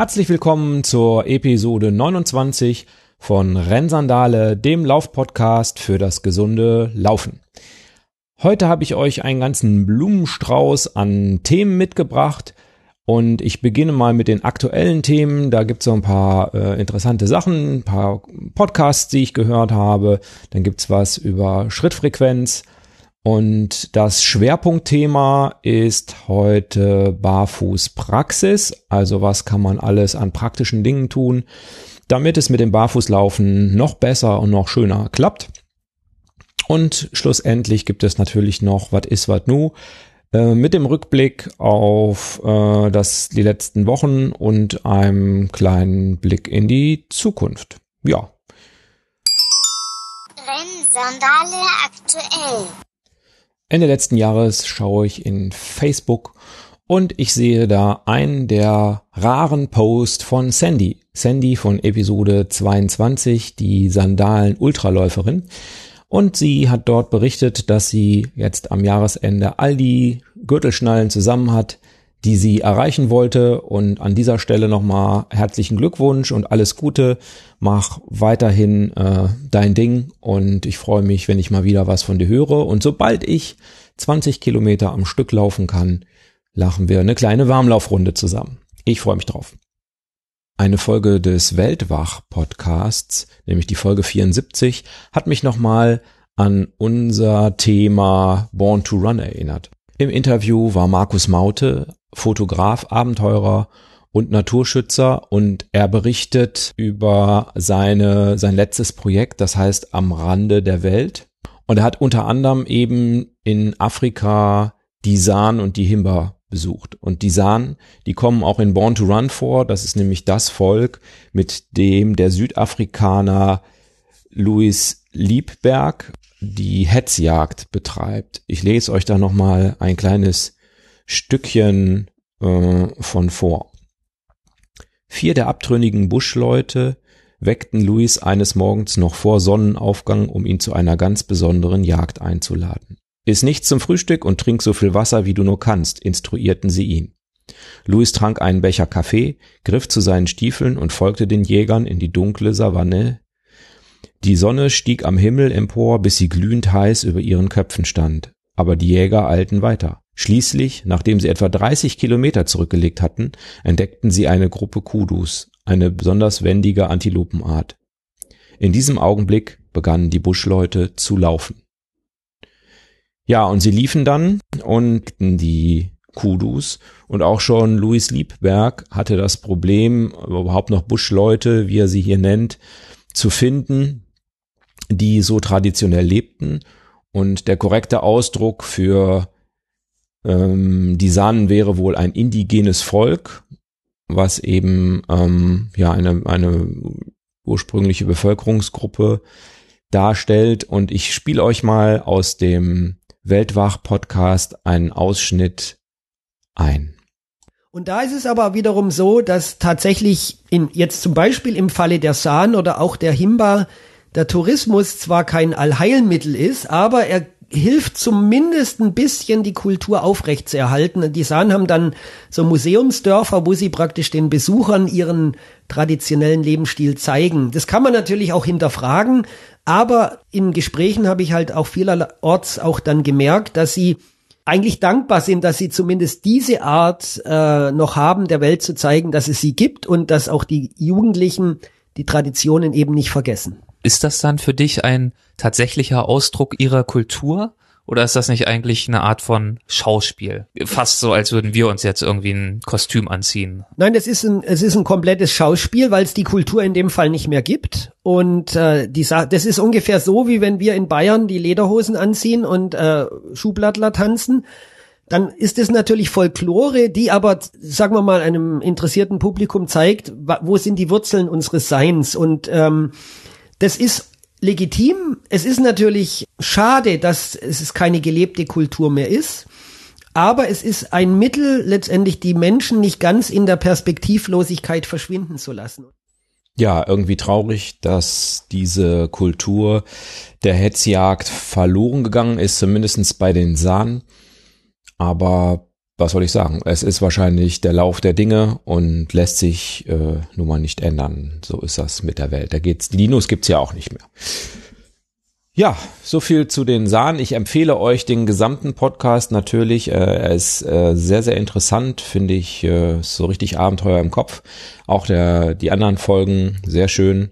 Herzlich willkommen zur Episode 29 von Rennsandale, dem Laufpodcast für das gesunde Laufen. Heute habe ich euch einen ganzen Blumenstrauß an Themen mitgebracht und ich beginne mal mit den aktuellen Themen. Da gibt es so ein paar äh, interessante Sachen, ein paar Podcasts, die ich gehört habe. Dann gibt es was über Schrittfrequenz. Und das Schwerpunktthema ist heute Barfußpraxis. Also was kann man alles an praktischen Dingen tun, damit es mit dem Barfußlaufen noch besser und noch schöner klappt. Und schlussendlich gibt es natürlich noch, was ist, was nu, äh, mit dem Rückblick auf äh, das, die letzten Wochen und einem kleinen Blick in die Zukunft. Ja. Rennsandale aktuell. Ende letzten Jahres schaue ich in Facebook und ich sehe da einen der raren Posts von Sandy. Sandy von Episode 22, die Sandalen Ultraläuferin. Und sie hat dort berichtet, dass sie jetzt am Jahresende all die Gürtelschnallen zusammen hat, die sie erreichen wollte. Und an dieser Stelle nochmal herzlichen Glückwunsch und alles Gute. Mach weiterhin äh, dein Ding und ich freue mich, wenn ich mal wieder was von dir höre. Und sobald ich 20 Kilometer am Stück laufen kann, lachen wir eine kleine Warmlaufrunde zusammen. Ich freue mich drauf. Eine Folge des Weltwach-Podcasts, nämlich die Folge 74, hat mich nochmal an unser Thema Born to Run erinnert. Im Interview war Markus Maute, Fotograf, Abenteurer und Naturschützer und er berichtet über seine, sein letztes Projekt, das heißt Am Rande der Welt. Und er hat unter anderem eben in Afrika die San und die Himba besucht. Und die San, die kommen auch in Born to Run vor. Das ist nämlich das Volk, mit dem der Südafrikaner Louis Liebberg die Hetzjagd betreibt. Ich lese euch da nochmal ein kleines Stückchen äh, von vor. Vier der abtrünnigen Buschleute weckten Louis eines Morgens noch vor Sonnenaufgang, um ihn zu einer ganz besonderen Jagd einzuladen. Iss nichts zum Frühstück und trink so viel Wasser, wie du nur kannst, instruierten sie ihn. Louis trank einen Becher Kaffee, griff zu seinen Stiefeln und folgte den Jägern in die dunkle Savanne. Die Sonne stieg am Himmel empor, bis sie glühend heiß über ihren Köpfen stand. Aber die Jäger eilten weiter. Schließlich, nachdem sie etwa 30 Kilometer zurückgelegt hatten, entdeckten sie eine Gruppe Kudus, eine besonders wendige Antilopenart. In diesem Augenblick begannen die Buschleute zu laufen. Ja, und sie liefen dann und die Kudus und auch schon Louis Liebberg hatte das Problem, überhaupt noch Buschleute, wie er sie hier nennt, zu finden, die so traditionell lebten. Und der korrekte Ausdruck für ähm, die Sanen wäre wohl ein indigenes Volk, was eben ähm, ja eine, eine ursprüngliche Bevölkerungsgruppe darstellt. Und ich spiele euch mal aus dem Weltwach-Podcast einen Ausschnitt ein. Und da ist es aber wiederum so, dass tatsächlich in, jetzt zum Beispiel im Falle der Sahn oder auch der Himba der Tourismus zwar kein Allheilmittel ist, aber er hilft zumindest ein bisschen die Kultur aufrechtzuerhalten. Die Sahn haben dann so Museumsdörfer, wo sie praktisch den Besuchern ihren traditionellen Lebensstil zeigen. Das kann man natürlich auch hinterfragen, aber in Gesprächen habe ich halt auch vielerorts auch dann gemerkt, dass sie eigentlich dankbar sind, dass sie zumindest diese Art äh, noch haben, der Welt zu zeigen, dass es sie gibt und dass auch die Jugendlichen die Traditionen eben nicht vergessen. Ist das dann für dich ein tatsächlicher Ausdruck ihrer Kultur? Oder ist das nicht eigentlich eine Art von Schauspiel? Fast so, als würden wir uns jetzt irgendwie ein Kostüm anziehen. Nein, es ist ein, es ist ein komplettes Schauspiel, weil es die Kultur in dem Fall nicht mehr gibt. Und äh, die, das ist ungefähr so, wie wenn wir in Bayern die Lederhosen anziehen und äh, Schublattler tanzen. Dann ist es natürlich Folklore, die aber, sagen wir mal, einem interessierten Publikum zeigt, wo sind die Wurzeln unseres Seins. Und ähm, das ist legitim. Es ist natürlich schade, dass es keine gelebte Kultur mehr ist. Aber es ist ein Mittel, letztendlich die Menschen nicht ganz in der Perspektivlosigkeit verschwinden zu lassen. Ja, irgendwie traurig, dass diese Kultur der Hetzjagd verloren gegangen ist, zumindestens bei den Sahnen. Aber was soll ich sagen? Es ist wahrscheinlich der Lauf der Dinge und lässt sich äh, nun mal nicht ändern. So ist das mit der Welt. Da geht's. Linus gibt's ja auch nicht mehr. Ja, so viel zu den Sahnen. Ich empfehle euch den gesamten Podcast natürlich. Äh, er ist äh, sehr, sehr interessant, finde ich. Äh, so richtig Abenteuer im Kopf. Auch der, die anderen Folgen sehr schön.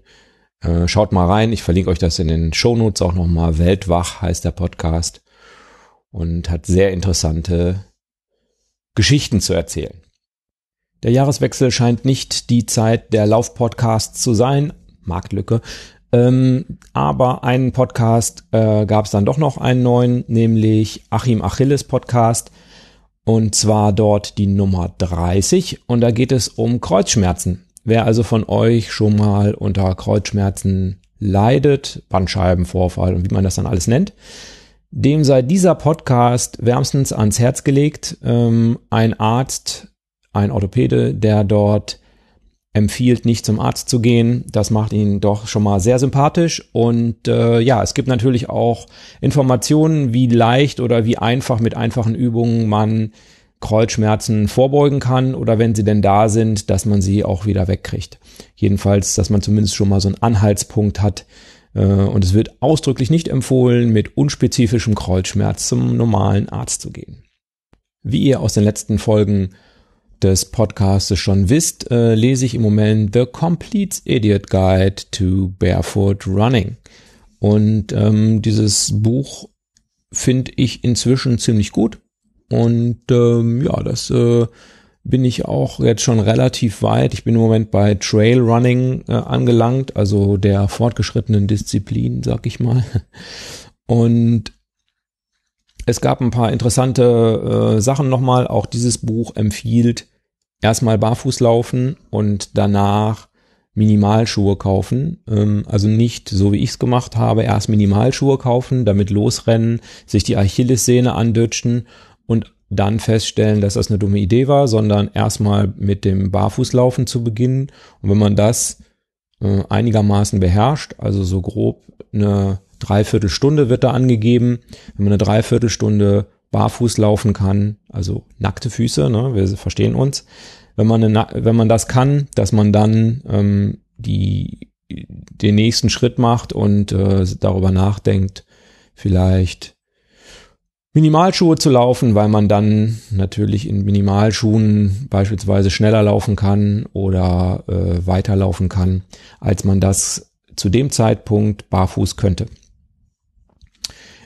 Äh, schaut mal rein. Ich verlinke euch das in den Shownotes auch nochmal. Weltwach heißt der Podcast und hat sehr interessante Geschichten zu erzählen. Der Jahreswechsel scheint nicht die Zeit der Laufpodcasts zu sein. Marktlücke. Ähm, aber einen Podcast äh, gab es dann doch noch einen neuen, nämlich Achim Achilles Podcast. Und zwar dort die Nummer 30. Und da geht es um Kreuzschmerzen. Wer also von euch schon mal unter Kreuzschmerzen leidet, Bandscheibenvorfall und wie man das dann alles nennt, dem sei dieser Podcast wärmstens ans Herz gelegt. Ähm, ein Arzt, ein Orthopäde, der dort empfiehlt, nicht zum Arzt zu gehen. Das macht ihn doch schon mal sehr sympathisch. Und äh, ja, es gibt natürlich auch Informationen, wie leicht oder wie einfach mit einfachen Übungen man Kreuzschmerzen vorbeugen kann oder wenn sie denn da sind, dass man sie auch wieder wegkriegt. Jedenfalls, dass man zumindest schon mal so einen Anhaltspunkt hat. Äh, und es wird ausdrücklich nicht empfohlen, mit unspezifischem Kreuzschmerz zum normalen Arzt zu gehen. Wie ihr aus den letzten Folgen des Podcasts schon wisst, äh, lese ich im Moment The Complete Idiot Guide to Barefoot Running. Und ähm, dieses Buch finde ich inzwischen ziemlich gut. Und ähm, ja, das äh, bin ich auch jetzt schon relativ weit. Ich bin im Moment bei Trail Running äh, angelangt, also der fortgeschrittenen Disziplin, sag ich mal. Und es gab ein paar interessante äh, Sachen nochmal. Auch dieses Buch empfiehlt erstmal barfuß laufen und danach Minimalschuhe kaufen. Ähm, also nicht so wie ich es gemacht habe, erst Minimalschuhe kaufen, damit losrennen, sich die Achillessehne andutschen und dann feststellen, dass das eine dumme Idee war, sondern erstmal mit dem Barfußlaufen zu beginnen. Und wenn man das äh, einigermaßen beherrscht, also so grob eine Dreiviertelstunde wird da angegeben. Wenn man eine Dreiviertelstunde barfuß laufen kann, also nackte Füße, ne, wir verstehen uns. Wenn man, eine, wenn man das kann, dass man dann ähm, die, den nächsten Schritt macht und äh, darüber nachdenkt, vielleicht Minimalschuhe zu laufen, weil man dann natürlich in Minimalschuhen beispielsweise schneller laufen kann oder äh, weiterlaufen kann, als man das zu dem Zeitpunkt barfuß könnte.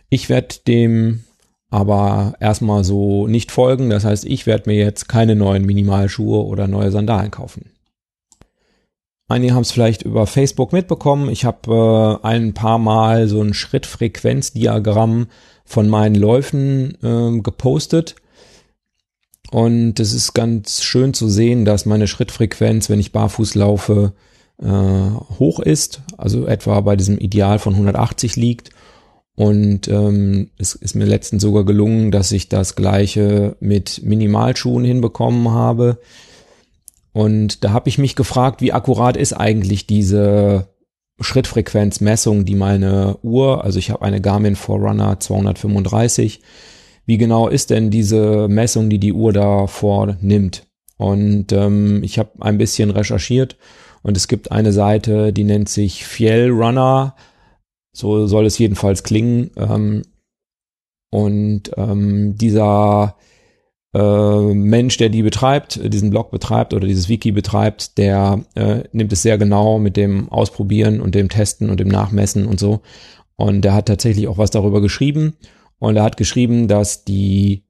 Ich werde dem aber erstmal so nicht folgen. Das heißt, ich werde mir jetzt keine neuen Minimalschuhe oder neue Sandalen kaufen. Einige haben es vielleicht über Facebook mitbekommen. Ich habe äh, ein paar Mal so ein Schrittfrequenzdiagramm von meinen Läufen äh, gepostet. Und es ist ganz schön zu sehen, dass meine Schrittfrequenz, wenn ich barfuß laufe, äh, hoch ist. Also etwa bei diesem Ideal von 180 liegt und ähm, es ist mir letztens sogar gelungen, dass ich das gleiche mit Minimalschuhen hinbekommen habe. Und da habe ich mich gefragt, wie akkurat ist eigentlich diese Schrittfrequenzmessung, die meine Uhr, also ich habe eine Garmin Forerunner 235, wie genau ist denn diese Messung, die die Uhr da vornimmt? Und ähm, ich habe ein bisschen recherchiert und es gibt eine Seite, die nennt sich Fiel Runner so soll es jedenfalls klingen. Ähm, und ähm, dieser äh, Mensch, der die betreibt, diesen Blog betreibt oder dieses Wiki betreibt, der äh, nimmt es sehr genau mit dem Ausprobieren und dem Testen und dem Nachmessen und so. Und der hat tatsächlich auch was darüber geschrieben. Und er hat geschrieben, dass die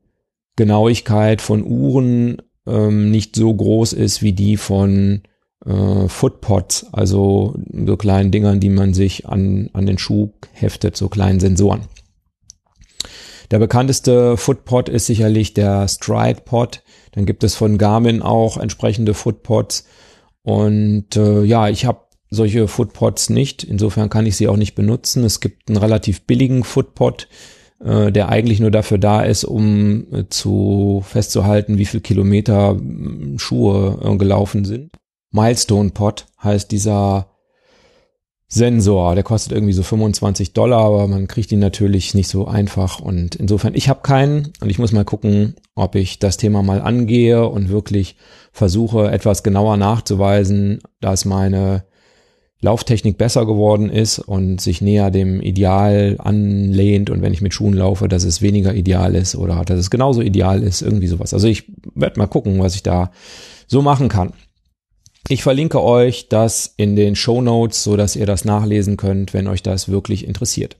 Genauigkeit von Uhren ähm, nicht so groß ist wie die von äh, Footpods, also so kleinen Dingern, die man sich an, an den Schuh heftet, so kleinen Sensoren. Der bekannteste Footpod ist sicherlich der Stride Pod. Dann gibt es von Garmin auch entsprechende Footpods. Und äh, ja, ich habe solche Footpods nicht. Insofern kann ich sie auch nicht benutzen. Es gibt einen relativ billigen Footpod, äh, der eigentlich nur dafür da ist, um äh, zu festzuhalten, wie viel Kilometer äh, Schuhe äh, gelaufen sind. Milestone Pod heißt dieser Sensor. Der kostet irgendwie so 25 Dollar, aber man kriegt ihn natürlich nicht so einfach. Und insofern, ich habe keinen und ich muss mal gucken, ob ich das Thema mal angehe und wirklich versuche, etwas genauer nachzuweisen, dass meine Lauftechnik besser geworden ist und sich näher dem Ideal anlehnt und wenn ich mit Schuhen laufe, dass es weniger ideal ist oder dass es genauso ideal ist, irgendwie sowas. Also ich werde mal gucken, was ich da so machen kann. Ich verlinke euch das in den Show Notes, so dass ihr das nachlesen könnt, wenn euch das wirklich interessiert.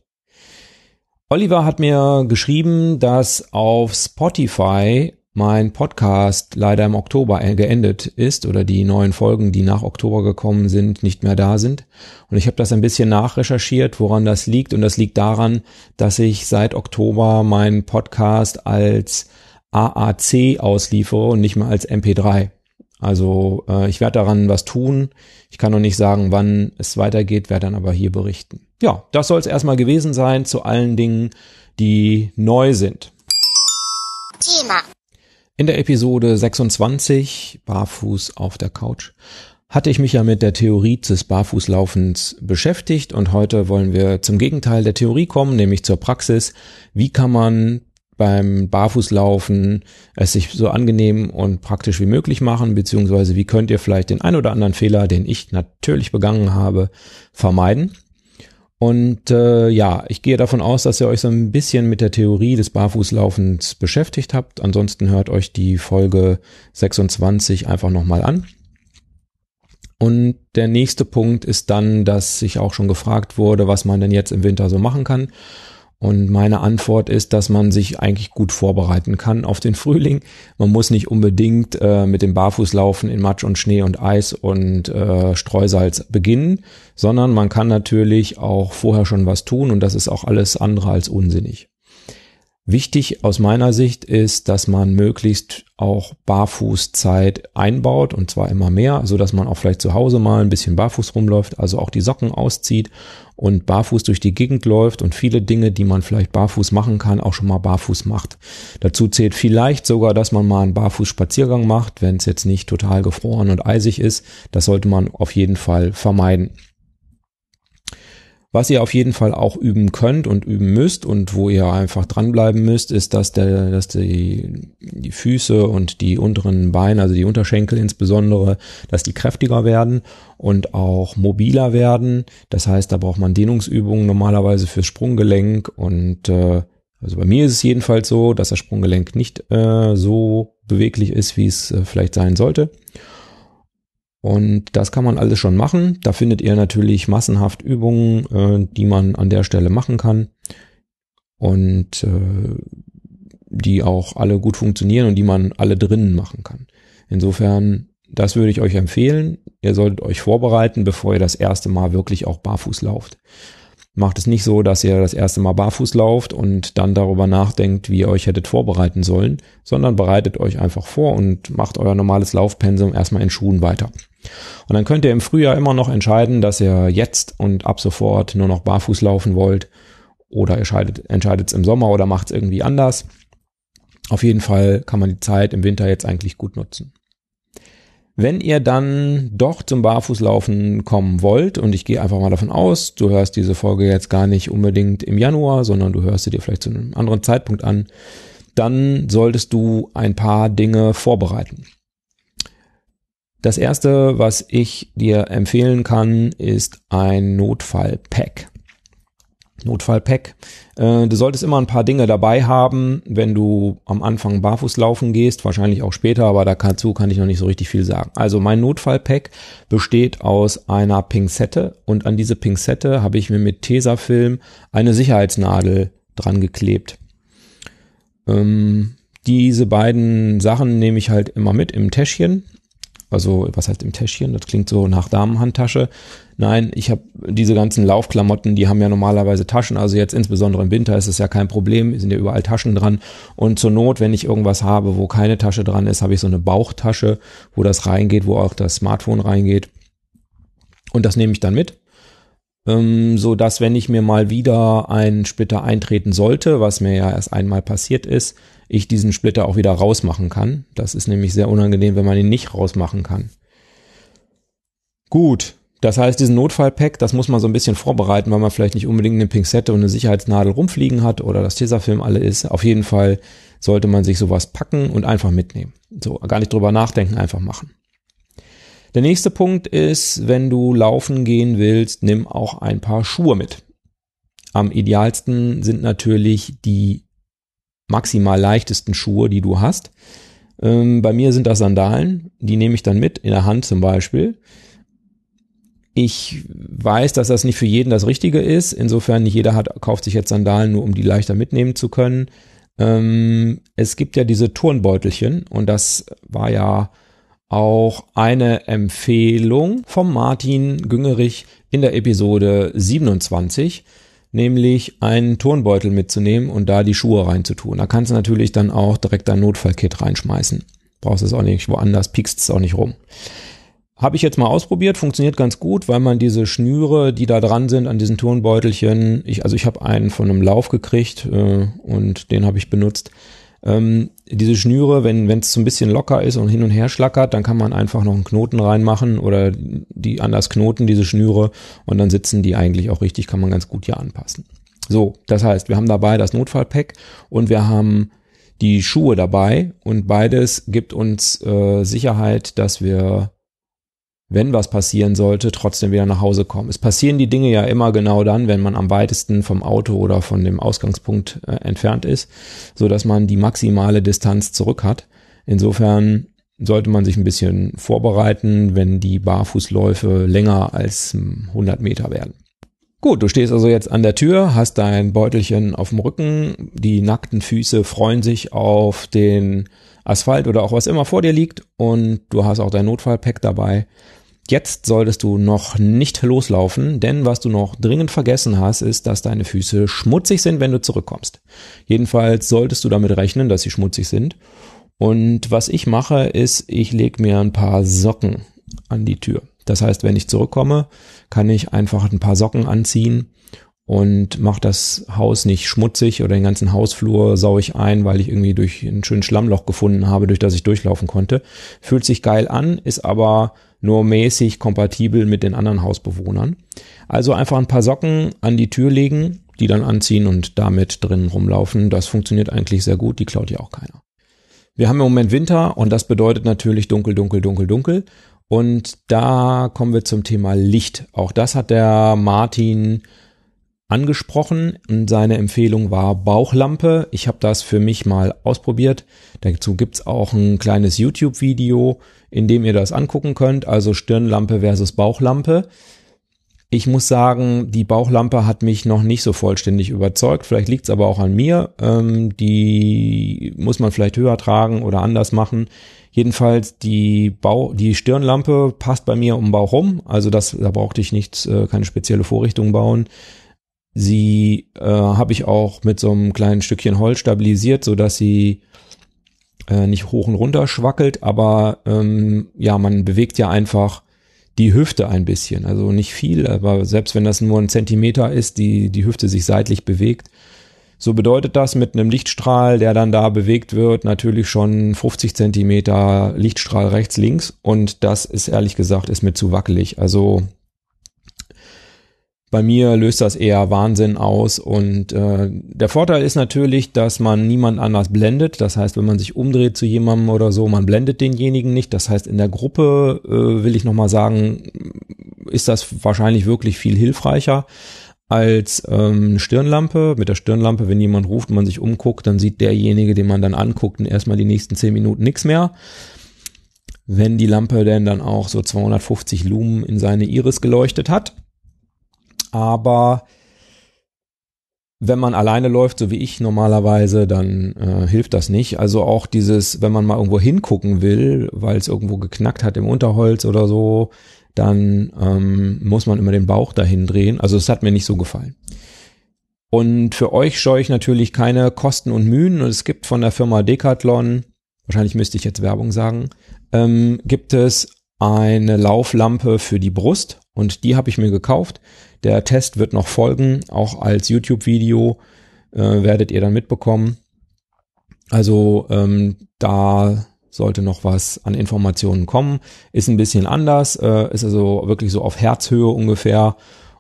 Oliver hat mir geschrieben, dass auf Spotify mein Podcast leider im Oktober geendet ist oder die neuen Folgen, die nach Oktober gekommen sind, nicht mehr da sind. Und ich habe das ein bisschen nachrecherchiert, woran das liegt. Und das liegt daran, dass ich seit Oktober meinen Podcast als AAC ausliefere und nicht mehr als MP3. Also äh, ich werde daran was tun. Ich kann noch nicht sagen, wann es weitergeht, werde dann aber hier berichten. Ja, das soll es erstmal gewesen sein zu allen Dingen, die neu sind. Thema. In der Episode 26, Barfuß auf der Couch, hatte ich mich ja mit der Theorie des Barfußlaufens beschäftigt und heute wollen wir zum Gegenteil der Theorie kommen, nämlich zur Praxis. Wie kann man beim Barfußlaufen es sich so angenehm und praktisch wie möglich machen, beziehungsweise wie könnt ihr vielleicht den ein oder anderen Fehler, den ich natürlich begangen habe, vermeiden. Und äh, ja, ich gehe davon aus, dass ihr euch so ein bisschen mit der Theorie des Barfußlaufens beschäftigt habt. Ansonsten hört euch die Folge 26 einfach nochmal an. Und der nächste Punkt ist dann, dass sich auch schon gefragt wurde, was man denn jetzt im Winter so machen kann. Und meine Antwort ist, dass man sich eigentlich gut vorbereiten kann auf den Frühling. Man muss nicht unbedingt äh, mit dem Barfußlaufen in Matsch und Schnee und Eis und äh, Streusalz beginnen, sondern man kann natürlich auch vorher schon was tun und das ist auch alles andere als unsinnig. Wichtig aus meiner Sicht ist, dass man möglichst auch Barfußzeit einbaut und zwar immer mehr, so dass man auch vielleicht zu Hause mal ein bisschen barfuß rumläuft, also auch die Socken auszieht und barfuß durch die Gegend läuft und viele Dinge, die man vielleicht barfuß machen kann, auch schon mal barfuß macht. Dazu zählt vielleicht sogar, dass man mal einen Barfußspaziergang macht, wenn es jetzt nicht total gefroren und eisig ist. Das sollte man auf jeden Fall vermeiden. Was ihr auf jeden Fall auch üben könnt und üben müsst und wo ihr einfach dranbleiben müsst, ist, dass, der, dass die, die Füße und die unteren Beine, also die Unterschenkel insbesondere, dass die kräftiger werden und auch mobiler werden. Das heißt, da braucht man Dehnungsübungen normalerweise fürs Sprunggelenk und äh, also bei mir ist es jedenfalls so, dass das Sprunggelenk nicht äh, so beweglich ist, wie es äh, vielleicht sein sollte. Und das kann man alles schon machen. Da findet ihr natürlich massenhaft Übungen, äh, die man an der Stelle machen kann. Und äh, die auch alle gut funktionieren und die man alle drinnen machen kann. Insofern, das würde ich euch empfehlen. Ihr solltet euch vorbereiten, bevor ihr das erste Mal wirklich auch barfuß lauft. Macht es nicht so, dass ihr das erste Mal barfuß lauft und dann darüber nachdenkt, wie ihr euch hättet vorbereiten sollen, sondern bereitet euch einfach vor und macht euer normales Laufpensum erstmal in Schuhen weiter. Und dann könnt ihr im Frühjahr immer noch entscheiden, dass ihr jetzt und ab sofort nur noch barfuß laufen wollt oder ihr entscheidet es im Sommer oder macht es irgendwie anders. Auf jeden Fall kann man die Zeit im Winter jetzt eigentlich gut nutzen. Wenn ihr dann doch zum Barfußlaufen kommen wollt, und ich gehe einfach mal davon aus, du hörst diese Folge jetzt gar nicht unbedingt im Januar, sondern du hörst sie dir vielleicht zu einem anderen Zeitpunkt an, dann solltest du ein paar Dinge vorbereiten. Das erste, was ich dir empfehlen kann, ist ein Notfallpack. Notfallpack. Äh, du solltest immer ein paar Dinge dabei haben, wenn du am Anfang barfuß laufen gehst, wahrscheinlich auch später, aber dazu kann ich noch nicht so richtig viel sagen. Also mein Notfallpack besteht aus einer Pinzette und an diese Pinzette habe ich mir mit Tesafilm eine Sicherheitsnadel dran geklebt. Ähm, diese beiden Sachen nehme ich halt immer mit im Täschchen also, was heißt im Täschchen? Das klingt so nach Damenhandtasche. Nein, ich habe diese ganzen Laufklamotten, die haben ja normalerweise Taschen. Also jetzt insbesondere im Winter ist es ja kein Problem, sind ja überall Taschen dran. Und zur Not, wenn ich irgendwas habe, wo keine Tasche dran ist, habe ich so eine Bauchtasche, wo das reingeht, wo auch das Smartphone reingeht. Und das nehme ich dann mit ähm, so dass wenn ich mir mal wieder einen Splitter eintreten sollte, was mir ja erst einmal passiert ist, ich diesen Splitter auch wieder rausmachen kann. Das ist nämlich sehr unangenehm, wenn man ihn nicht rausmachen kann. Gut, Das heißt, diesen Notfallpack, das muss man so ein bisschen vorbereiten, weil man vielleicht nicht unbedingt eine Pinzette und eine Sicherheitsnadel rumfliegen hat oder das Tesafilm alle ist. Auf jeden Fall sollte man sich sowas packen und einfach mitnehmen. So, gar nicht drüber nachdenken, einfach machen. Der nächste Punkt ist, wenn du laufen gehen willst, nimm auch ein paar Schuhe mit. Am idealsten sind natürlich die maximal leichtesten Schuhe, die du hast. Ähm, bei mir sind das Sandalen, die nehme ich dann mit, in der Hand zum Beispiel. Ich weiß, dass das nicht für jeden das Richtige ist. Insofern nicht jeder hat, kauft sich jetzt Sandalen, nur um die leichter mitnehmen zu können. Ähm, es gibt ja diese Turnbeutelchen und das war ja auch eine Empfehlung vom Martin Güngerich in der Episode 27, nämlich einen Turnbeutel mitzunehmen und da die Schuhe reinzutun. Da kannst du natürlich dann auch direkt dein Notfallkit reinschmeißen. Brauchst es auch nicht woanders, piekst es auch nicht rum. Habe ich jetzt mal ausprobiert, funktioniert ganz gut, weil man diese Schnüre, die da dran sind an diesen Turnbeutelchen, ich, also ich habe einen von einem Lauf gekriegt äh, und den habe ich benutzt. Ähm, diese Schnüre, wenn es so ein bisschen locker ist und hin und her schlackert, dann kann man einfach noch einen Knoten reinmachen oder die anders knoten, diese Schnüre, und dann sitzen die eigentlich auch richtig, kann man ganz gut hier anpassen. So, das heißt, wir haben dabei das Notfallpack und wir haben die Schuhe dabei und beides gibt uns äh, Sicherheit, dass wir wenn was passieren sollte, trotzdem wieder nach Hause kommen. Es passieren die Dinge ja immer genau dann, wenn man am weitesten vom Auto oder von dem Ausgangspunkt äh, entfernt ist, so dass man die maximale Distanz zurück hat. Insofern sollte man sich ein bisschen vorbereiten, wenn die Barfußläufe länger als 100 Meter werden. Gut, du stehst also jetzt an der Tür, hast dein Beutelchen auf dem Rücken, die nackten Füße freuen sich auf den Asphalt oder auch was immer vor dir liegt und du hast auch dein Notfallpack dabei Jetzt solltest du noch nicht loslaufen, denn was du noch dringend vergessen hast, ist, dass deine Füße schmutzig sind, wenn du zurückkommst. Jedenfalls solltest du damit rechnen, dass sie schmutzig sind. Und was ich mache, ist, ich lege mir ein paar Socken an die Tür. Das heißt, wenn ich zurückkomme, kann ich einfach ein paar Socken anziehen und mache das Haus nicht schmutzig oder den ganzen Hausflur sau ich ein, weil ich irgendwie durch ein schönes Schlammloch gefunden habe, durch das ich durchlaufen konnte. Fühlt sich geil an, ist aber nur mäßig kompatibel mit den anderen Hausbewohnern. Also einfach ein paar Socken an die Tür legen, die dann anziehen und damit drinnen rumlaufen. Das funktioniert eigentlich sehr gut, die klaut ja auch keiner. Wir haben im Moment Winter und das bedeutet natürlich dunkel, dunkel, dunkel, dunkel. Und da kommen wir zum Thema Licht. Auch das hat der Martin angesprochen und seine Empfehlung war Bauchlampe. Ich habe das für mich mal ausprobiert. Dazu gibt's auch ein kleines YouTube-Video, in dem ihr das angucken könnt. Also Stirnlampe versus Bauchlampe. Ich muss sagen, die Bauchlampe hat mich noch nicht so vollständig überzeugt. Vielleicht liegt's aber auch an mir. Ähm, die muss man vielleicht höher tragen oder anders machen. Jedenfalls die Bau, die Stirnlampe passt bei mir um den Bauch rum. Also das, da brauchte ich nichts, äh, keine spezielle Vorrichtung bauen. Sie äh, habe ich auch mit so einem kleinen Stückchen Holz stabilisiert, so dass sie äh, nicht hoch und runter schwackelt, aber ähm, ja, man bewegt ja einfach die Hüfte ein bisschen. Also nicht viel, aber selbst wenn das nur ein Zentimeter ist, die, die Hüfte sich seitlich bewegt. So bedeutet das mit einem Lichtstrahl, der dann da bewegt wird, natürlich schon 50 Zentimeter Lichtstrahl rechts, links. Und das ist ehrlich gesagt, ist mir zu wackelig. Also bei mir löst das eher Wahnsinn aus und äh, der Vorteil ist natürlich, dass man niemand anders blendet. Das heißt, wenn man sich umdreht zu jemandem oder so, man blendet denjenigen nicht. Das heißt, in der Gruppe äh, will ich nochmal sagen, ist das wahrscheinlich wirklich viel hilfreicher als ähm, Stirnlampe. Mit der Stirnlampe, wenn jemand ruft und man sich umguckt, dann sieht derjenige, den man dann anguckt, erstmal die nächsten zehn Minuten nichts mehr. Wenn die Lampe denn dann auch so 250 Lumen in seine Iris geleuchtet hat, aber wenn man alleine läuft, so wie ich normalerweise, dann äh, hilft das nicht. Also auch dieses, wenn man mal irgendwo hingucken will, weil es irgendwo geknackt hat im Unterholz oder so, dann ähm, muss man immer den Bauch dahin drehen. Also es hat mir nicht so gefallen. Und für euch scheue ich natürlich keine Kosten und Mühen. Und es gibt von der Firma Decathlon, wahrscheinlich müsste ich jetzt Werbung sagen, ähm, gibt es eine Lauflampe für die Brust und die habe ich mir gekauft. Der Test wird noch folgen, auch als YouTube-Video äh, werdet ihr dann mitbekommen. Also ähm, da sollte noch was an Informationen kommen. Ist ein bisschen anders, äh, ist also wirklich so auf Herzhöhe ungefähr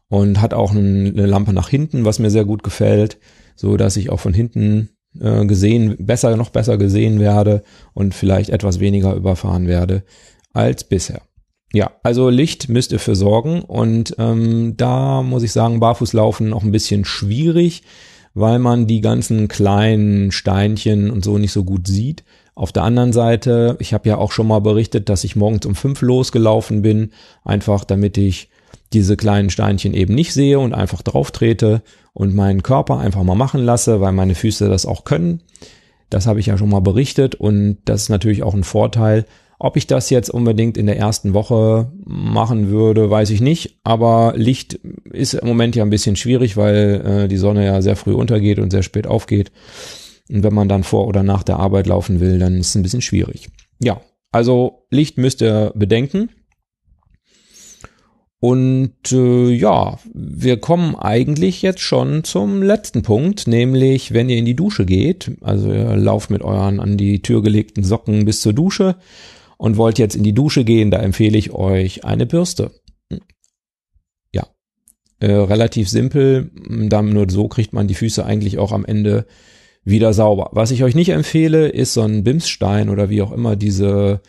und hat auch eine Lampe nach hinten, was mir sehr gut gefällt, so dass ich auch von hinten äh, gesehen, besser, noch besser gesehen werde und vielleicht etwas weniger überfahren werde als bisher. Ja, also Licht müsst ihr für sorgen und ähm, da muss ich sagen, Barfußlaufen noch ein bisschen schwierig, weil man die ganzen kleinen Steinchen und so nicht so gut sieht. Auf der anderen Seite, ich habe ja auch schon mal berichtet, dass ich morgens um fünf losgelaufen bin, einfach damit ich diese kleinen Steinchen eben nicht sehe und einfach drauf trete und meinen Körper einfach mal machen lasse, weil meine Füße das auch können. Das habe ich ja schon mal berichtet und das ist natürlich auch ein Vorteil, ob ich das jetzt unbedingt in der ersten Woche machen würde, weiß ich nicht. Aber Licht ist im Moment ja ein bisschen schwierig, weil äh, die Sonne ja sehr früh untergeht und sehr spät aufgeht. Und wenn man dann vor oder nach der Arbeit laufen will, dann ist es ein bisschen schwierig. Ja, also Licht müsst ihr bedenken. Und äh, ja, wir kommen eigentlich jetzt schon zum letzten Punkt, nämlich wenn ihr in die Dusche geht, also ihr lauft mit euren an die Tür gelegten Socken bis zur Dusche und wollt jetzt in die Dusche gehen, da empfehle ich euch eine Bürste. Ja, äh, relativ simpel, dann nur so kriegt man die Füße eigentlich auch am Ende wieder sauber. Was ich euch nicht empfehle, ist so ein Bimsstein oder wie auch immer diese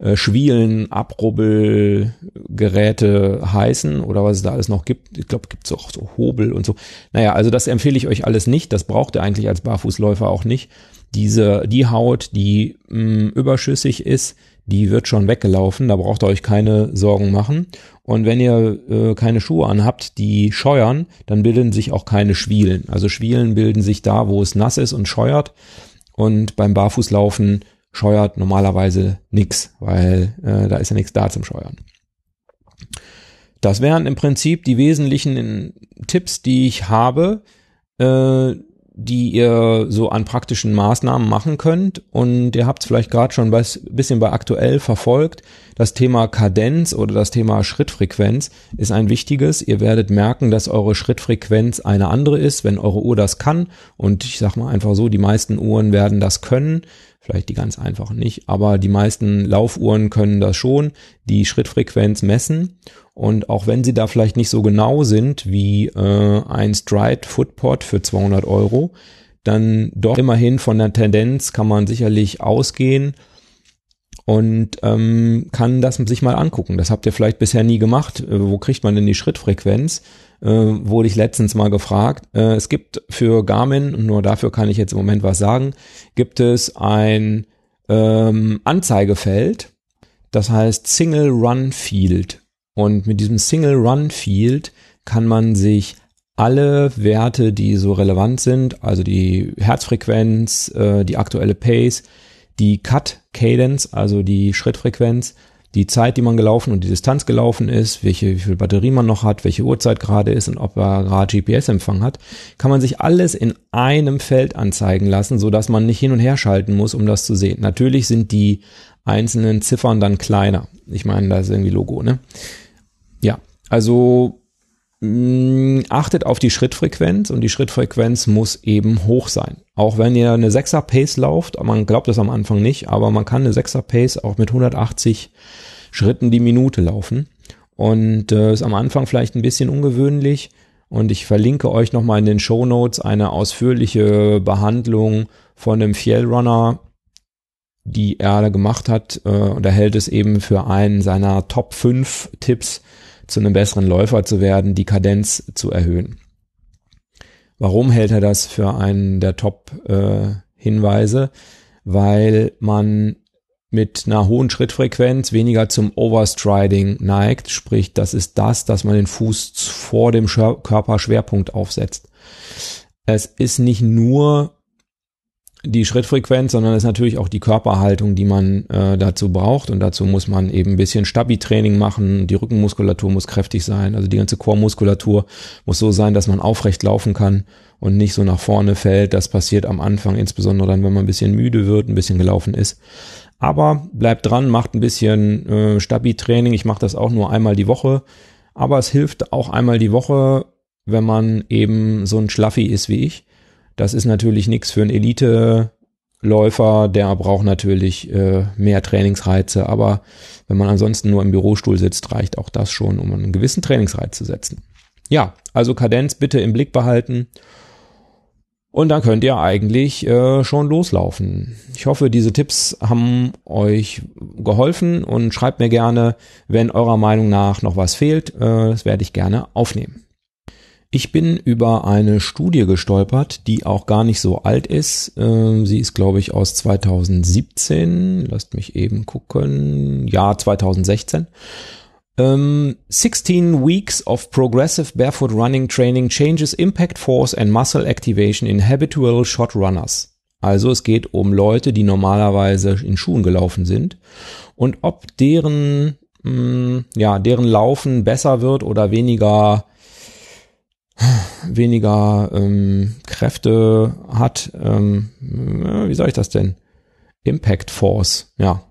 äh, Schwielen, Abrubbelgeräte heißen oder was es da alles noch gibt. Ich glaube, gibt es auch so Hobel und so. Naja, also das empfehle ich euch alles nicht. Das braucht ihr eigentlich als Barfußläufer auch nicht. Diese, die Haut, die mh, überschüssig ist, die wird schon weggelaufen, da braucht ihr euch keine Sorgen machen. Und wenn ihr äh, keine Schuhe anhabt, die scheuern, dann bilden sich auch keine Schwielen. Also Schwielen bilden sich da, wo es nass ist und scheuert. Und beim Barfußlaufen scheuert normalerweise nix, weil äh, da ist ja nichts da zum Scheuern. Das wären im Prinzip die wesentlichen Tipps, die ich habe. Äh, die ihr so an praktischen Maßnahmen machen könnt. Und ihr habt es vielleicht gerade schon ein bisschen bei aktuell verfolgt. Das Thema Kadenz oder das Thema Schrittfrequenz ist ein wichtiges. Ihr werdet merken, dass eure Schrittfrequenz eine andere ist, wenn eure Uhr das kann. Und ich sag mal einfach so, die meisten Uhren werden das können. Vielleicht die ganz einfachen nicht, aber die meisten Laufuhren können das schon, die Schrittfrequenz messen. Und auch wenn sie da vielleicht nicht so genau sind wie äh, ein Stride Footpod für 200 Euro, dann doch immerhin von der Tendenz kann man sicherlich ausgehen und ähm, kann das sich mal angucken. Das habt ihr vielleicht bisher nie gemacht. Äh, wo kriegt man denn die Schrittfrequenz? Äh, wurde ich letztens mal gefragt. Äh, es gibt für Garmin, nur dafür kann ich jetzt im Moment was sagen, gibt es ein ähm, Anzeigefeld, das heißt Single Run Field. Und mit diesem Single Run Field kann man sich alle Werte, die so relevant sind, also die Herzfrequenz, äh, die aktuelle Pace, die Cut Cadence, also die Schrittfrequenz, die Zeit, die man gelaufen und die Distanz gelaufen ist, welche, wie viel Batterie man noch hat, welche Uhrzeit gerade ist und ob er gerade GPS-Empfang hat, kann man sich alles in einem Feld anzeigen lassen, so dass man nicht hin und her schalten muss, um das zu sehen. Natürlich sind die einzelnen Ziffern dann kleiner. Ich meine, da ist irgendwie Logo, ne? Ja, also achtet auf die Schrittfrequenz und die Schrittfrequenz muss eben hoch sein. Auch wenn ihr eine 6er Pace lauft, man glaubt das am Anfang nicht, aber man kann eine 6er Pace auch mit 180 Schritten die Minute laufen. Und äh, ist am Anfang vielleicht ein bisschen ungewöhnlich. Und ich verlinke euch nochmal in den Show Notes eine ausführliche Behandlung von einem Fjellrunner, die er da gemacht hat. Äh, und er hält es eben für einen seiner Top 5 Tipps, zu einem besseren Läufer zu werden, die Kadenz zu erhöhen. Warum hält er das für einen der Top-Hinweise? Weil man mit einer hohen Schrittfrequenz weniger zum Overstriding neigt, sprich, das ist das, dass man den Fuß vor dem Körperschwerpunkt aufsetzt. Es ist nicht nur die Schrittfrequenz, sondern es ist natürlich auch die Körperhaltung, die man äh, dazu braucht. Und dazu muss man eben ein bisschen Stabi-Training machen. Die Rückenmuskulatur muss kräftig sein. Also die ganze Chormuskulatur muss so sein, dass man aufrecht laufen kann und nicht so nach vorne fällt. Das passiert am Anfang, insbesondere dann, wenn man ein bisschen müde wird, ein bisschen gelaufen ist. Aber bleibt dran, macht ein bisschen äh, Stabi-Training. Ich mache das auch nur einmal die Woche. Aber es hilft auch einmal die Woche, wenn man eben so ein Schlaffi ist wie ich das ist natürlich nichts für einen Elite Läufer, der braucht natürlich äh, mehr Trainingsreize, aber wenn man ansonsten nur im Bürostuhl sitzt, reicht auch das schon, um einen gewissen Trainingsreiz zu setzen. Ja, also Kadenz bitte im Blick behalten und dann könnt ihr eigentlich äh, schon loslaufen. Ich hoffe, diese Tipps haben euch geholfen und schreibt mir gerne, wenn eurer Meinung nach noch was fehlt. Äh, das werde ich gerne aufnehmen. Ich bin über eine Studie gestolpert, die auch gar nicht so alt ist. Äh, sie ist, glaube ich, aus 2017. Lasst mich eben gucken. Ja, 2016. 16 um, weeks of progressive barefoot running training changes impact force and muscle activation in habitual shot runners. Also es geht um Leute, die normalerweise in Schuhen gelaufen sind und ob deren mm, ja deren Laufen besser wird oder weniger weniger ähm, Kräfte hat. Ähm, wie sage ich das denn? Impact Force. Ja,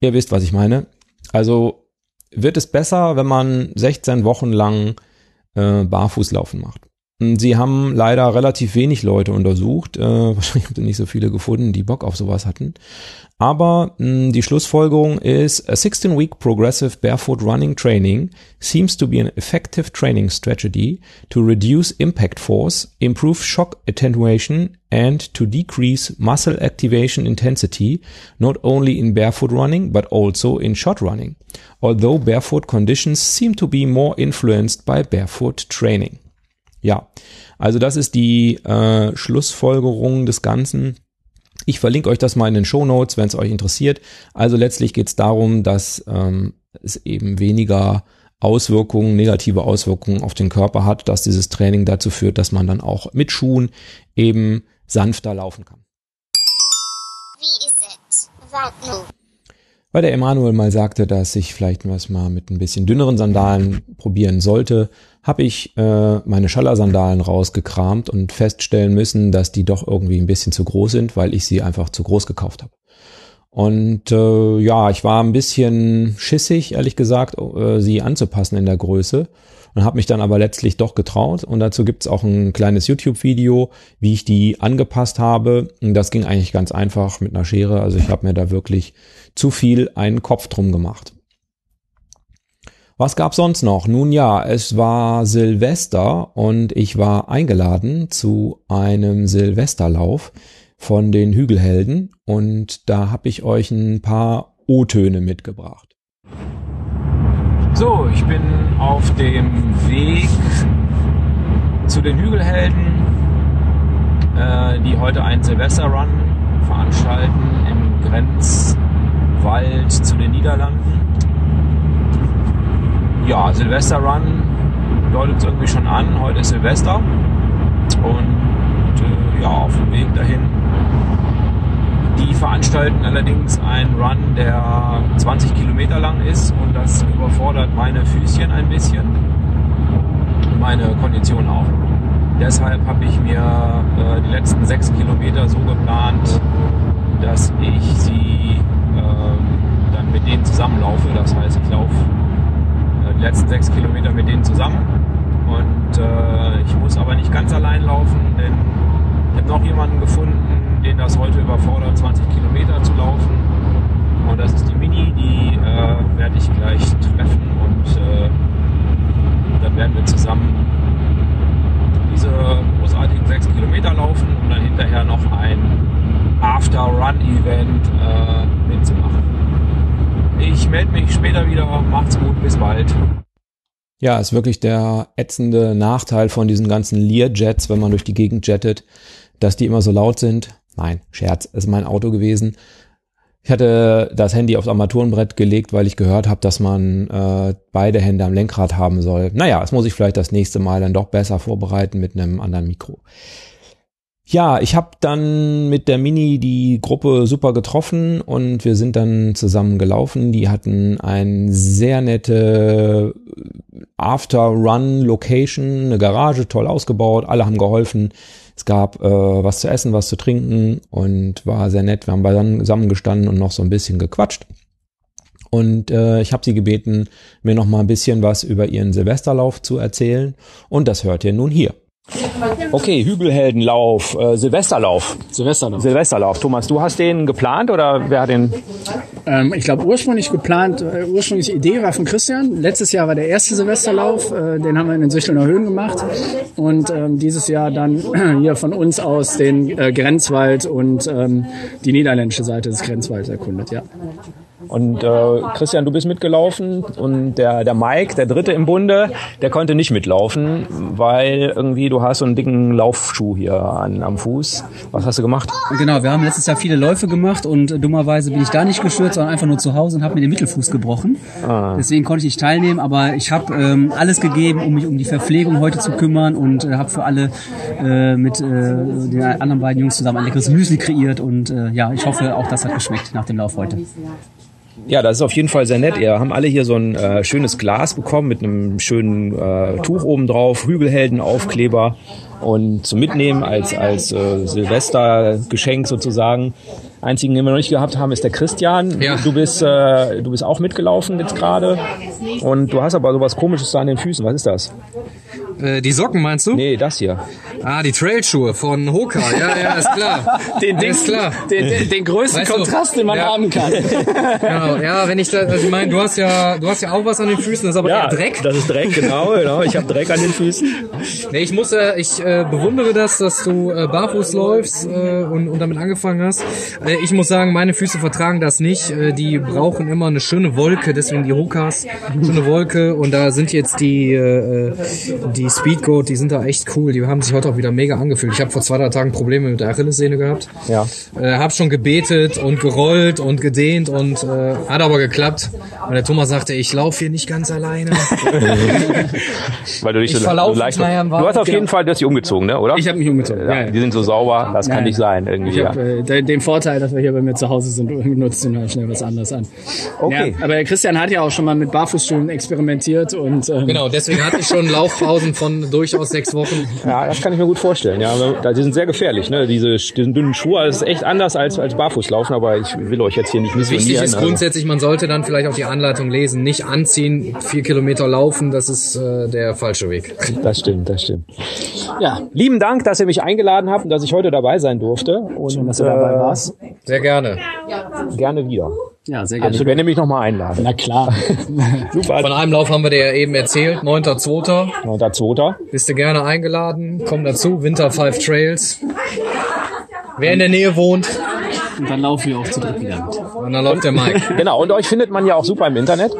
ihr wisst, was ich meine. Also wird es besser, wenn man 16 Wochen lang äh, Barfußlaufen macht. Sie haben leider relativ wenig Leute untersucht. Äh, wahrscheinlich haben sie nicht so viele gefunden, die Bock auf sowas hatten. Aber mh, die Schlussfolgerung ist, a 16-week progressive barefoot running training seems to be an effective training strategy to reduce impact force, improve shock attenuation and to decrease muscle activation intensity, not only in barefoot running, but also in short running. Although barefoot conditions seem to be more influenced by barefoot training. Ja, also das ist die äh, Schlussfolgerung des Ganzen. Ich verlinke euch das mal in den Show Notes, wenn es euch interessiert. Also letztlich geht es darum, dass ähm, es eben weniger Auswirkungen, negative Auswirkungen auf den Körper hat, dass dieses Training dazu führt, dass man dann auch mit Schuhen eben sanfter laufen kann. Wie ist es? Weil der Emanuel mal sagte, dass ich vielleicht was mal mit ein bisschen dünneren Sandalen probieren sollte, habe ich äh, meine Schallersandalen rausgekramt und feststellen müssen, dass die doch irgendwie ein bisschen zu groß sind, weil ich sie einfach zu groß gekauft habe. Und äh, ja, ich war ein bisschen schissig, ehrlich gesagt, äh, sie anzupassen in der Größe und habe mich dann aber letztlich doch getraut. Und dazu gibt's auch ein kleines YouTube-Video, wie ich die angepasst habe. Und das ging eigentlich ganz einfach mit einer Schere. Also ich habe mir da wirklich zu viel einen Kopf drum gemacht. Was gab sonst noch? Nun ja, es war Silvester und ich war eingeladen zu einem Silvesterlauf von den Hügelhelden und da habe ich euch ein paar O-Töne mitgebracht. So, ich bin auf dem Weg zu den Hügelhelden, äh, die heute einen Silvesterrun veranstalten im Grenzwald zu den Niederlanden. Ja, Silvesterrun deutet es irgendwie schon an. Heute ist Silvester und äh, ja, auf dem Weg dahin die veranstalten allerdings einen Run, der 20 Kilometer lang ist und das überfordert meine Füßchen ein bisschen und meine Kondition auch. Deshalb habe ich mir äh, die letzten sechs Kilometer so geplant, dass ich sie äh, dann mit denen zusammenlaufe. Das heißt, ich laufe äh, die letzten sechs Kilometer mit denen zusammen und äh, ich muss aber nicht ganz allein laufen, denn ich habe noch jemanden gefunden, den das heute überfordert, 20 Kilometer zu laufen. Und das ist die Mini, die äh, werde ich gleich treffen und äh, dann werden wir zusammen diese großartigen 6 Kilometer laufen und dann hinterher noch ein After-Run-Event äh, mitzumachen. Ich melde mich später wieder. Macht's gut, bis bald. Ja, ist wirklich der ätzende Nachteil von diesen ganzen Learjets, wenn man durch die Gegend jettet, dass die immer so laut sind. Nein, Scherz, ist mein Auto gewesen. Ich hatte das Handy aufs Armaturenbrett gelegt, weil ich gehört habe, dass man äh, beide Hände am Lenkrad haben soll. Naja, das muss ich vielleicht das nächste Mal dann doch besser vorbereiten mit einem anderen Mikro. Ja, ich habe dann mit der Mini die Gruppe super getroffen und wir sind dann zusammen gelaufen. Die hatten ein sehr nette After-Run-Location, eine Garage toll ausgebaut. Alle haben geholfen. Es gab äh, was zu essen, was zu trinken und war sehr nett. Wir haben zusammen gestanden und noch so ein bisschen gequatscht. Und äh, ich habe sie gebeten, mir noch mal ein bisschen was über ihren Silvesterlauf zu erzählen. Und das hört ihr nun hier. Okay, Hügelheldenlauf, äh, Silvesterlauf. Silvesterlauf. Silvesterlauf. Thomas, du hast den geplant oder wer hat den? Ähm, ich glaube, ursprünglich geplant, äh, ursprüngliche Idee war von Christian. Letztes Jahr war der erste Silvesterlauf, äh, den haben wir in den Süchtelner Höhen gemacht. Und ähm, dieses Jahr dann hier von uns aus den äh, Grenzwald und ähm, die niederländische Seite des Grenzwalds erkundet, ja. Und äh, Christian, du bist mitgelaufen und der, der Mike, der Dritte im Bunde, der konnte nicht mitlaufen, weil irgendwie du hast so einen dicken Laufschuh hier an, am Fuß. Was hast du gemacht? Genau, wir haben letztes Jahr viele Läufe gemacht und dummerweise bin ich da nicht gestürzt, sondern einfach nur zu Hause und habe mir den Mittelfuß gebrochen. Ah. Deswegen konnte ich nicht teilnehmen, aber ich habe ähm, alles gegeben, um mich um die Verpflegung heute zu kümmern und äh, habe für alle äh, mit äh, den anderen beiden Jungs zusammen ein leckeres Müsli kreiert und äh, ja, ich hoffe auch, das hat geschmeckt nach dem Lauf heute. Ja, das ist auf jeden Fall sehr nett. Ihr haben alle hier so ein äh, schönes Glas bekommen mit einem schönen äh, Tuch oben drauf, Hügelheldenaufkleber und zum Mitnehmen als, als äh, Silvestergeschenk sozusagen. Einzigen, den wir noch nicht gehabt haben, ist der Christian. Ja. Du bist äh, du bist auch mitgelaufen jetzt gerade und du hast aber sowas Komisches da an den Füßen. Was ist das? Äh, die Socken meinst du? Nee, das hier. Ah, die Trailschuhe von Hoka. Ja, ja, ist klar. Den, den, ist klar. den, den, den größten Weißt du, Kontrast, den man ja. haben kann. Genau. Ja, wenn ich da, also ich meine, du hast ja, du hast ja auch was an den Füßen, das ist aber eher Dreck. das ist Dreck, genau, genau. Ich habe Dreck an den Füßen. Nee, ich muss, äh, ich äh, bewundere das, dass du äh, barfuß läufst äh, und, und damit angefangen hast. Äh, ich muss sagen, meine Füße vertragen das nicht. Äh, die brauchen immer eine schöne Wolke, deswegen die Hokas, schöne Wolke. Und da sind jetzt die äh, die Speedgoat, die sind da echt cool. Die haben sich heute auch wieder mega angefühlt. Ich habe vor zwei drei Tagen Probleme mit der Achillessehne gehabt. Ja. Äh, hab schon gebetet und gerollt und gedehnt und äh, hat aber geklappt. Und der Thomas sagte, ich laufe hier nicht ganz alleine. Weil du dich Ich so, leicht. Du hast auf jeden Fall, du hast dich umgezogen, ne? Oder? Ich habe mich umgezogen. ja, Ja. Die sind so sauber, das kann nicht sein irgendwie. Ich Ja. habe äh, de- den Vorteil, dass wir hier bei mir zu Hause sind und nutzen halt schnell was anderes an. Okay. Ja, aber der Christian hat ja auch schon mal mit Barfußschuhen experimentiert und ähm, genau, deswegen hatte ich schon Laufpausen von durchaus sechs Wochen. Ja, das kann ich mir gut vorstellen. Ja, aber die sind sehr gefährlich, ne? Diese diesen dünnen Schuhe, das ist echt anders als als Barfußlaufen, aber ich will euch jetzt hier nicht missionieren. Wichtig ist also. grundsätzlich, man sollte dann vielleicht auch die Anleitung lesen, nicht anziehen, vier Kilometer laufen, das ist äh, der falsche Weg. Das stimmt, das stimmt. ja, Lieben Dank, dass ihr mich eingeladen habt und dass ich heute dabei sein durfte. Und schön, dass du dabei äh, warst. Sehr gerne. gerne wieder. Ja, sehr gerne. Ich werde mich nochmal einladen. Na klar. Super. Von einem Lauf haben wir dir ja eben erzählt, 9.2. Und der Zweiter. Bist du gerne eingeladen, komm dazu, Winter 5 Trails. Wer in der Nähe wohnt, Und dann laufen wir auch zu dritt wieder mit. und dann läuft der Mike. Genau, und euch findet man ja auch super im Internet,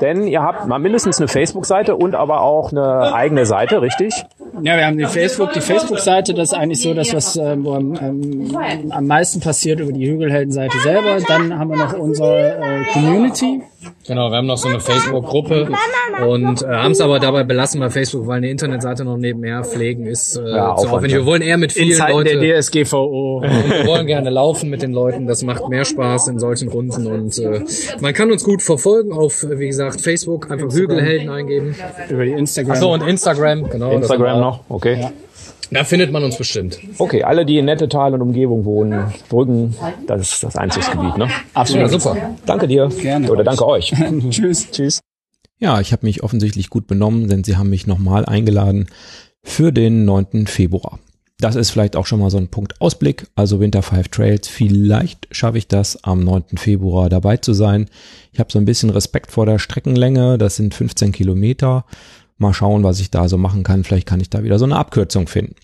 denn ihr habt mal mindestens eine Facebook-Seite und aber auch eine eigene Seite, richtig? Ja, wir haben die Facebook, die Facebook-Seite, das ist eigentlich so das, was ähm, ähm, am meisten passiert über die Hügelhelden-Seite selber. Dann haben wir noch unsere äh, Community. Genau, wir haben noch so eine Facebook-Gruppe und äh, haben es aber dabei belassen bei Facebook, weil eine Internetseite noch nebenher pflegen ist äh, Ja, zu aufwendig. ja. Wir wollen eher mit vielen Zeiten Leuten der DSGVO. Und wir wollen gerne laufen mit den Leuten. Das macht mehr Spaß in solchen Runden. Und äh, man kann uns gut verfolgen auf, äh, wie gesagt, Facebook. Einfach Hügelhelden eingeben. über die Instagram. Achso, und Instagram. Genau. Instagram noch, okay. auch. Da findet man uns bestimmt. Okay, alle, die in Nettetal und Umgebung wohnen, Brüggen, das ist das Einzugsgebiet, ne? Absolut. Ja, super. Danke dir. Gerne. Oder danke euch. Tschüss. Tschüss. Ja, ich habe mich offensichtlich gut benommen, denn sie haben mich nochmal eingeladen für den 9. Februar. Das ist vielleicht auch schon mal so ein Punkt Ausblick. Also Winter 5 Trails. Vielleicht schaffe ich das am 9. Februar dabei zu sein. Ich habe so ein bisschen Respekt vor der Streckenlänge. Das sind 15 Kilometer. Mal schauen, was ich da so machen kann. Vielleicht kann ich da wieder so eine Abkürzung finden.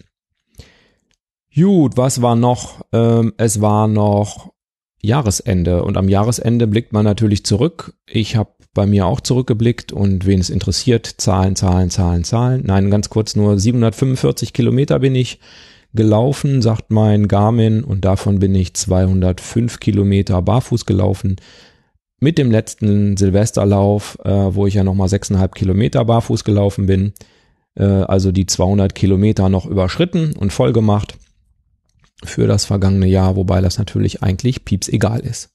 Gut, was war noch? Ähm, es war noch Jahresende und am Jahresende blickt man natürlich zurück. Ich habe bei mir auch zurückgeblickt und wen es interessiert, Zahlen, Zahlen, Zahlen, Zahlen. Nein, ganz kurz nur 745 Kilometer bin ich gelaufen, sagt mein Garmin und davon bin ich 205 Kilometer barfuß gelaufen. Mit dem letzten Silvesterlauf, äh, wo ich ja nochmal 6,5 Kilometer barfuß gelaufen bin, äh, also die 200 Kilometer noch überschritten und voll gemacht für das vergangene Jahr, wobei das natürlich eigentlich pieps egal ist.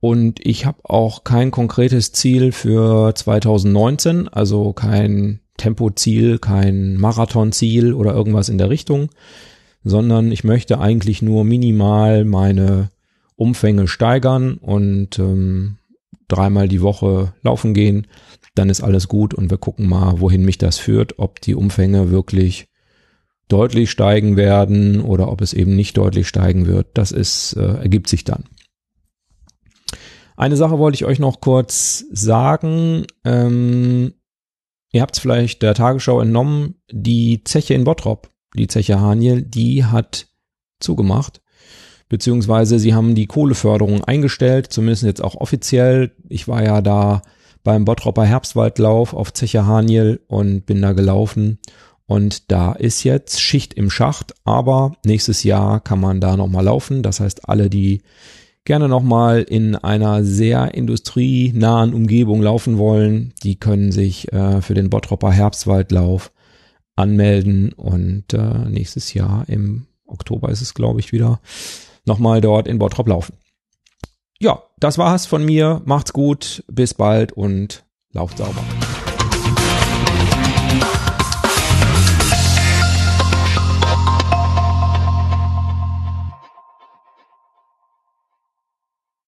Und ich habe auch kein konkretes Ziel für 2019, also kein Tempoziel, kein Marathonziel oder irgendwas in der Richtung, sondern ich möchte eigentlich nur minimal meine Umfänge steigern und ähm, dreimal die Woche laufen gehen, dann ist alles gut und wir gucken mal, wohin mich das führt, ob die Umfänge wirklich deutlich steigen werden oder ob es eben nicht deutlich steigen wird. Das ist, äh, ergibt sich dann. Eine Sache wollte ich euch noch kurz sagen. Ähm, ihr habt es vielleicht der Tagesschau entnommen. Die Zeche in Bottrop, die Zeche Haniel, die hat zugemacht. Beziehungsweise sie haben die Kohleförderung eingestellt, zumindest jetzt auch offiziell. Ich war ja da beim Bottropper Herbstwaldlauf auf Zeche Haniel und bin da gelaufen. Und da ist jetzt Schicht im Schacht, aber nächstes Jahr kann man da nochmal laufen. Das heißt, alle, die gerne nochmal in einer sehr industrienahen Umgebung laufen wollen, die können sich äh, für den Bottropper Herbstwaldlauf anmelden und äh, nächstes Jahr im Oktober ist es, glaube ich, wieder nochmal dort in Bottrop laufen. Ja, das war's von mir. Macht's gut, bis bald und lauft sauber.